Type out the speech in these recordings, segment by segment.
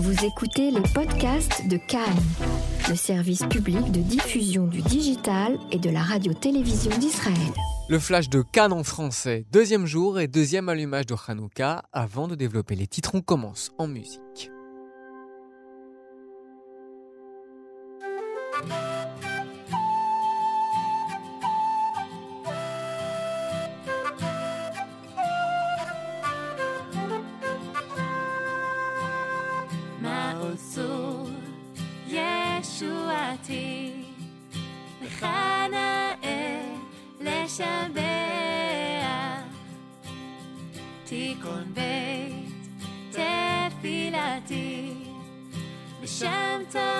Vous écoutez les podcasts de Cannes, le service public de diffusion du digital et de la radio-télévision d'Israël. Le flash de Cannes en français, deuxième jour et deuxième allumage de Hanouka. Avant de développer les titres, on commence en musique. לשבח תיקון בית תפילתי בשם תודה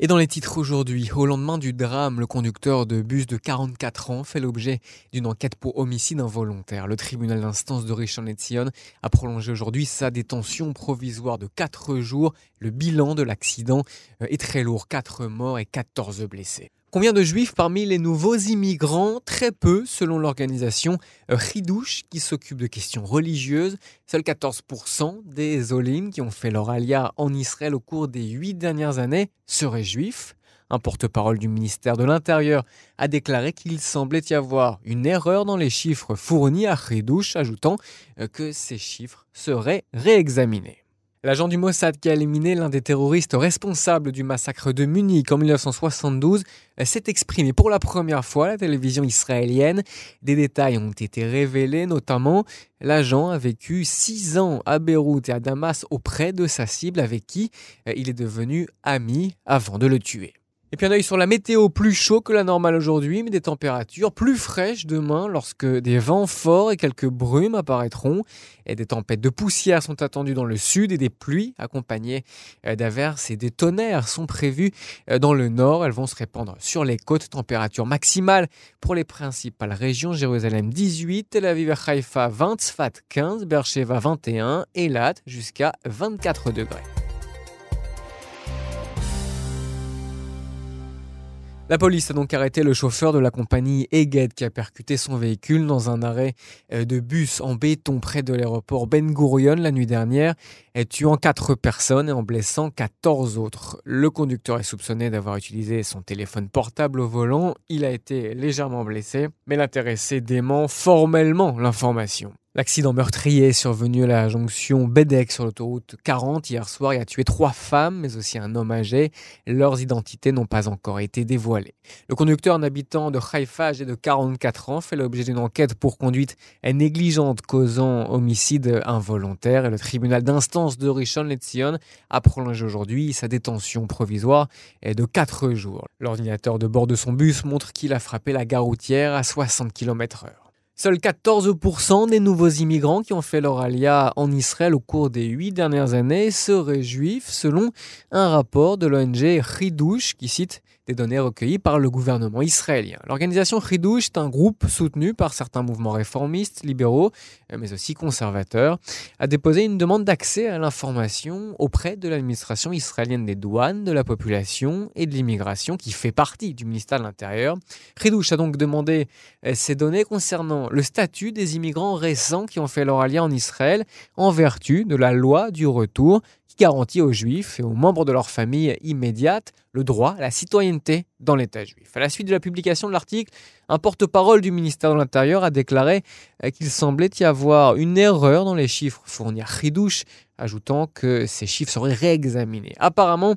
Et dans les titres aujourd'hui, au lendemain du drame, le conducteur de bus de 44 ans fait l'objet d'une enquête pour homicide involontaire. Le tribunal d'instance de Rishon LeZion a prolongé aujourd'hui sa détention provisoire de 4 jours. Le bilan de l'accident euh, est très lourd, 4 morts et 14 blessés. Combien de juifs parmi les nouveaux immigrants? Très peu, selon l'organisation Hidouche, qui s'occupe de questions religieuses. Seuls 14% des Olim qui ont fait leur alia en Israël au cours des huit dernières années seraient juifs. Un porte-parole du ministère de l'Intérieur a déclaré qu'il semblait y avoir une erreur dans les chiffres fournis à Hidouche, ajoutant euh, que ces chiffres seraient réexaminés. L'agent du Mossad qui a éliminé l'un des terroristes responsables du massacre de Munich en 1972 euh, s'est exprimé pour la première fois à la télévision israélienne. Des détails ont été révélés, notamment l'agent a vécu six ans à Beyrouth et à Damas auprès de sa cible avec qui euh, il est devenu ami avant de le tuer. Et puis un œil sur la météo plus chaud que la normale aujourd'hui, mais des températures plus fraîches demain lorsque des vents forts et quelques brumes apparaîtront. Et des tempêtes de poussière sont attendues dans le sud et des pluies accompagnées euh, d'averses et des tonnerres sont prévues euh, dans le nord. Elles vont se répandre sur les côtes. Température maximale pour les principales régions. Jérusalem 18, Tel Aviv et Haïfa 20, Sfat 15, Beersheba 21, Elat jusqu'à 24 degrés. La police a donc arrêté le chauffeur de la compagnie Eged qui a percuté son véhicule dans un arrêt euh, de bus en béton près de l'aéroport Ben Gurion la nuit dernière, et tuant 4 personnes et en blessant 14 autres. Le conducteur est soupçonné d'avoir utilisé son téléphone portable au volant. Il a été légèrement blessé, mais l'intéressé dément formellement l'information. L'accident meurtrier survenu à la jonction Bedek sur l'autoroute 40 hier soir et a tué trois femmes, mais aussi un homme âgé. Leurs identités n'ont pas encore été dévoilées. Le conducteur, un habitant de Haïfa âgé de 44 ans, fait l'objet d'une enquête pour conduite négligente causant homicide involontaire et le tribunal d'instance de Rishon LeZion a prolongé aujourd'hui sa détention provisoire de 4 jours. L'ordinateur de bord de son bus montre qu'il a frappé la gare routière à 60 km h Seuls 14% des nouveaux immigrants qui ont fait leur alia en Israël au cours des huit dernières années seraient juifs, selon un rapport de l'ONG Hidouche qui cite des données recueillies par le gouvernement israélien. L'organisation Hidouche est un groupe soutenu par certains mouvements réformistes, libéraux, mais aussi conservateurs, a déposé une demande d'accès à l'information auprès de l'administration israélienne des douanes, de la population et de l'immigration qui fait partie du ministère de l'Intérieur. Hidouche a donc demandé euh, ces données concernant le statut des immigrants récents qui ont fait leur alliance en Israël en vertu de la loi du retour qui garantit aux juifs et aux membres de leur famille immédiate le droit à la citoyenneté dans l'État juif. À la suite de la publication de l'article, un porte-parole du ministère de l'Intérieur a déclaré euh, qu'il semblait y avoir une erreur dans les chiffres fournis à Khidouche, ajoutant que ces chiffres seraient réexaminés. Apparemment,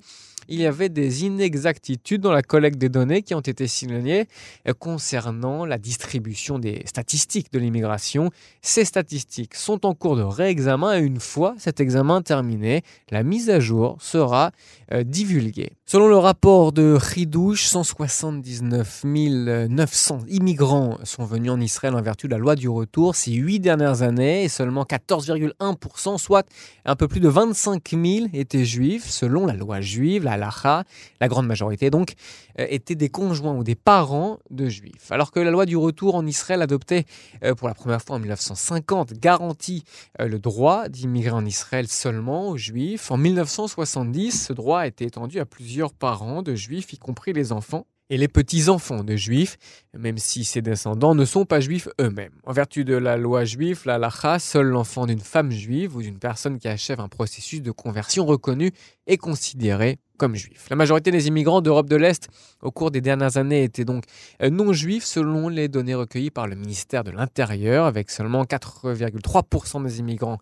il y avait des inexactitudes dans la collecte des données qui ont été signalées euh, concernant la distribution des statistiques de l'immigration. Ces statistiques sont en cours de réexamen et une fois cet examen terminé, la mise à jour sera euh, divulguée. Selon le rapport de Khidouche, 179 900 immigrants sont venus en Israël en vertu de la loi du retour ces huit dernières années et seulement 14,1%, soit un peu plus de 25 000 étaient juifs selon la loi juive, La grande majorité donc euh, étaient des conjoints ou des parents de juifs. Alors que la loi du retour en Israël adoptée euh, pour la première fois en 1950 garantit euh, le droit d'immigrer en Israël seulement aux juifs, en 1970 ce droit a été étendu à plusieurs parents de juifs, y compris les enfants et les petits-enfants de juifs, même si ces descendants ne sont pas juifs eux-mêmes. En vertu de la loi juive, la lacha, seul l'enfant d'une femme juive ou d'une personne qui achève un processus de conversion reconnu est considéré comme juif. La majorité des immigrants d'Europe de l'Est au cours des dernières années étaient donc euh, non juifs selon les données recueillies par le ministère de l'Intérieur, avec seulement 4,3% des immigrants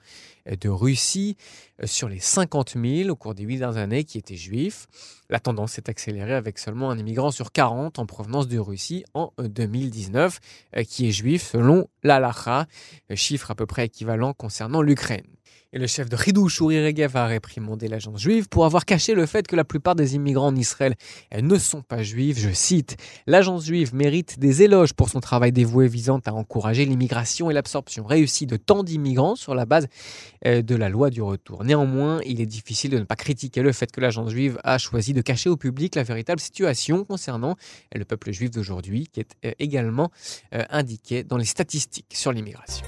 euh, de Russie euh, sur les 50 000 au cours des huit dernières années qui étaient juifs. La tendance s'est accélérée avec seulement un immigrant sur 40 en provenance de Russie en 2019 qui est juif selon l'Alaha, chiffre à peu près équivalent concernant l'Ukraine. Le chef de Hidouche, Uri Regev, a réprimandé l'agence juive pour avoir caché le fait que la plupart des immigrants en Israël ne sont pas juifs. Je cite L'agence juive mérite des éloges pour son travail dévoué visant à encourager l'immigration et l'absorption réussie de tant d'immigrants sur la base euh, de la loi du retour. Néanmoins, il est difficile de ne pas critiquer le fait que l'agence juive a choisi de cacher au public la véritable situation concernant le peuple juif d'aujourd'hui, qui est euh, également euh, indiqué dans les statistiques sur l'immigration.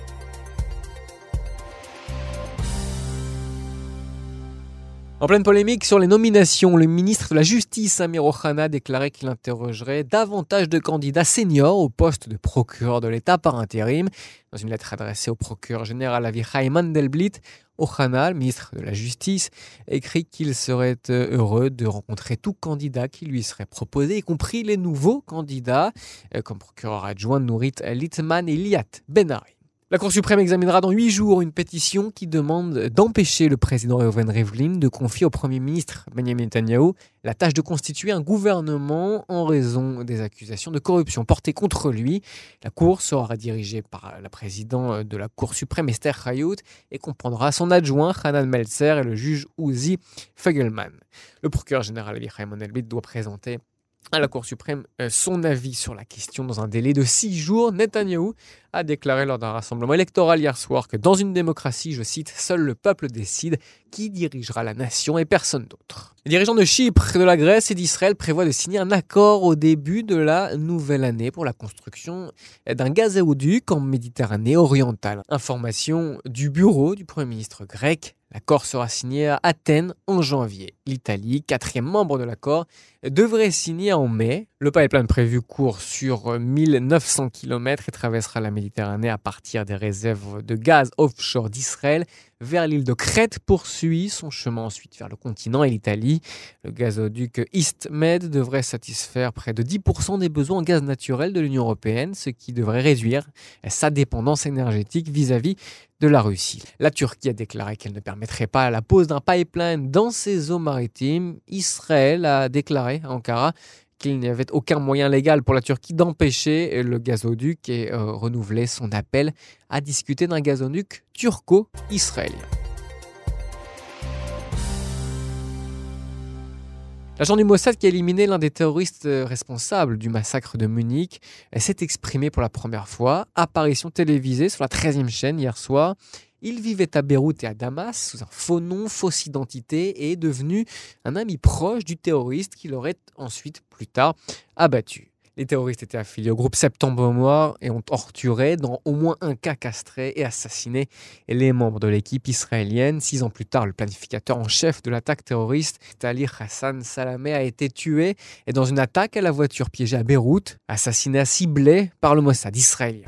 En pleine polémique sur les nominations, le ministre de la Justice, Amir Ohana, a déclaré qu'il interrogerait davantage de candidats seniors au poste de procureur de l'État par intérim. Dans une lettre adressée au procureur général Avichai Mandelblit, Ohana, le ministre de la Justice, écrit qu'il serait euh, heureux de rencontrer tout candidat qui lui serait proposé, y compris les nouveaux candidats, euh, comme procureur adjoint Nourit Littman et Liat Benari. La Cour suprême examinera dans huit jours une pétition qui demande d'empêcher le président Reuven Rivlin de confier au Premier ministre Benjamin Netanyahu la tâche de constituer un gouvernement en raison des accusations de corruption portées contre lui. La Cour sera dirigée par la présidente de la Cour suprême Esther Hayut et comprendra son adjoint Hanan Meltzer et le juge Uzi Fegelman. Le procureur général Avichai Elbit doit présenter à la Cour suprême euh, son avis sur la question dans un délai de six jours. Netanyahou a déclaré lors d'un rassemblement électoral hier soir que dans une démocratie, je cite, seul le peuple décide qui dirigera la nation et personne d'autre. Les dirigeants de Chypre, de la Grèce et d'Israël prévoient de signer un accord au début de la nouvelle année pour la construction d'un gazéoduc en Méditerranée orientale. Information du bureau du Premier ministre grec L'accord sera signé à Athènes en janvier. L'Italie, quatrième membre de l'accord, devrait signer en mai. Le pipeline prévu court sur 1900 km et traversera la Méditerranée à partir des réserves de gaz offshore d'Israël vers l'île de Crète, poursuit son chemin ensuite vers le continent et l'Italie. Le gazoduc EastMed devrait satisfaire près de 10% des besoins en gaz naturel de l'Union européenne, ce qui devrait réduire sa dépendance énergétique vis-à-vis de la Russie. La Turquie a déclaré qu'elle ne permettrait pas la pose d'un pipeline dans ses eaux maritimes. Israël a déclaré à Ankara qu'il n'y avait aucun moyen légal pour la Turquie d'empêcher le gazoduc et euh, renouveler son appel à discuter d'un gazoduc turco-israélien. L'agent du Mossad qui a éliminé l'un des terroristes euh, responsables du massacre de Munich s'est exprimé pour la première fois. Apparition télévisée sur la 13e chaîne hier soir. Il vivait à Beyrouth et à Damas sous un faux nom, fausse identité et est devenu un ami proche du terroriste qui l'aurait ensuite, plus tard, abattu. Les terroristes étaient affiliés au groupe Septembre Noir et ont torturé, dans au moins un cas castré et assassiné les membres de l'équipe israélienne. Six ans plus tard, le planificateur en chef de l'attaque terroriste, Ali Hassan Salameh, a été tué et dans une attaque à la voiture piégée à Beyrouth, assassiné à ciblé par le Mossad israélien.